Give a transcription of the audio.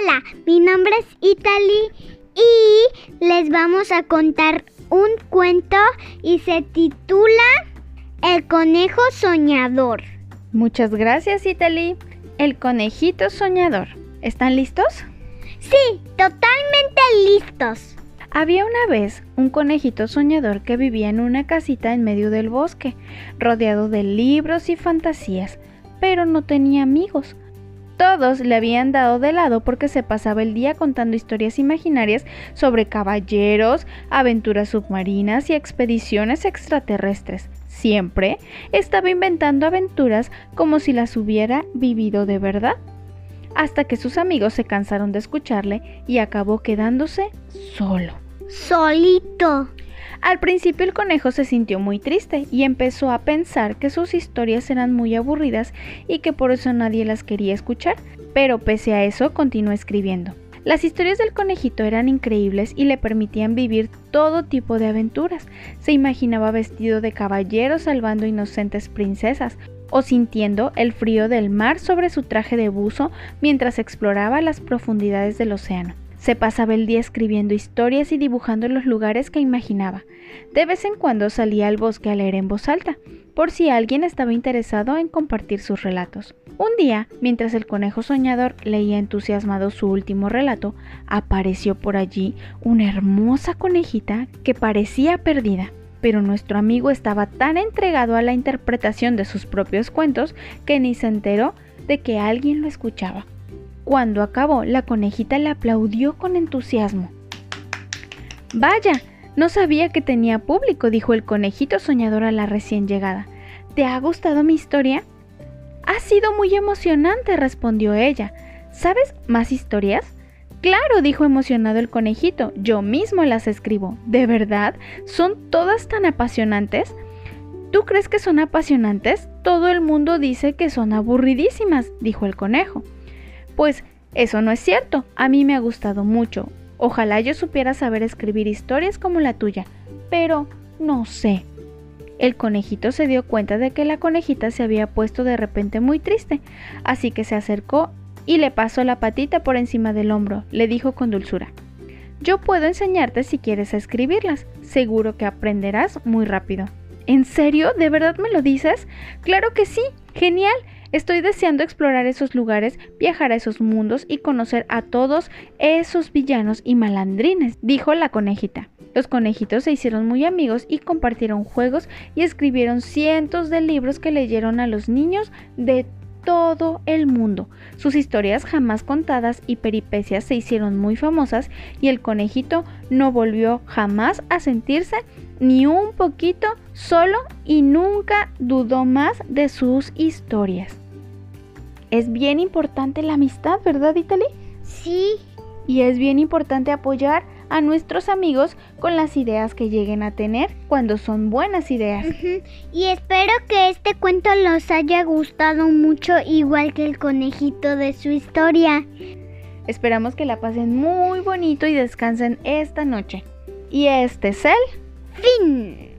Hola, mi nombre es Italy y les vamos a contar un cuento y se titula El conejo soñador. Muchas gracias, Italy. El conejito soñador. ¿Están listos? Sí, totalmente listos. Había una vez un conejito soñador que vivía en una casita en medio del bosque, rodeado de libros y fantasías, pero no tenía amigos. Todos le habían dado de lado porque se pasaba el día contando historias imaginarias sobre caballeros, aventuras submarinas y expediciones extraterrestres. Siempre estaba inventando aventuras como si las hubiera vivido de verdad hasta que sus amigos se cansaron de escucharle y acabó quedándose solo. Solito. Al principio el conejo se sintió muy triste y empezó a pensar que sus historias eran muy aburridas y que por eso nadie las quería escuchar, pero pese a eso continuó escribiendo. Las historias del conejito eran increíbles y le permitían vivir todo tipo de aventuras. Se imaginaba vestido de caballero salvando inocentes princesas, o sintiendo el frío del mar sobre su traje de buzo mientras exploraba las profundidades del océano. Se pasaba el día escribiendo historias y dibujando los lugares que imaginaba. De vez en cuando salía al bosque a leer en voz alta, por si alguien estaba interesado en compartir sus relatos. Un día, mientras el conejo soñador leía entusiasmado su último relato, apareció por allí una hermosa conejita que parecía perdida pero nuestro amigo estaba tan entregado a la interpretación de sus propios cuentos que ni se enteró de que alguien lo escuchaba. Cuando acabó, la conejita le aplaudió con entusiasmo. Vaya, no sabía que tenía público, dijo el conejito soñador a la recién llegada. ¿Te ha gustado mi historia? Ha sido muy emocionante, respondió ella. ¿Sabes más historias? Claro, dijo emocionado el conejito, yo mismo las escribo. ¿De verdad? ¿Son todas tan apasionantes? ¿Tú crees que son apasionantes? Todo el mundo dice que son aburridísimas, dijo el conejo. Pues eso no es cierto, a mí me ha gustado mucho. Ojalá yo supiera saber escribir historias como la tuya, pero no sé. El conejito se dio cuenta de que la conejita se había puesto de repente muy triste, así que se acercó y le pasó la patita por encima del hombro. Le dijo con dulzura, yo puedo enseñarte si quieres a escribirlas. Seguro que aprenderás muy rápido. ¿En serio? ¿De verdad me lo dices? Claro que sí. Genial. Estoy deseando explorar esos lugares, viajar a esos mundos y conocer a todos esos villanos y malandrines, dijo la conejita. Los conejitos se hicieron muy amigos y compartieron juegos y escribieron cientos de libros que leyeron a los niños de todo el mundo. Sus historias jamás contadas y peripecias se hicieron muy famosas y el conejito no volvió jamás a sentirse ni un poquito solo y nunca dudó más de sus historias. Es bien importante la amistad, ¿verdad, Italy? Sí. Y es bien importante apoyar a nuestros amigos con las ideas que lleguen a tener cuando son buenas ideas. Y espero que este cuento los haya gustado mucho igual que el conejito de su historia. Esperamos que la pasen muy bonito y descansen esta noche. Y este es el fin.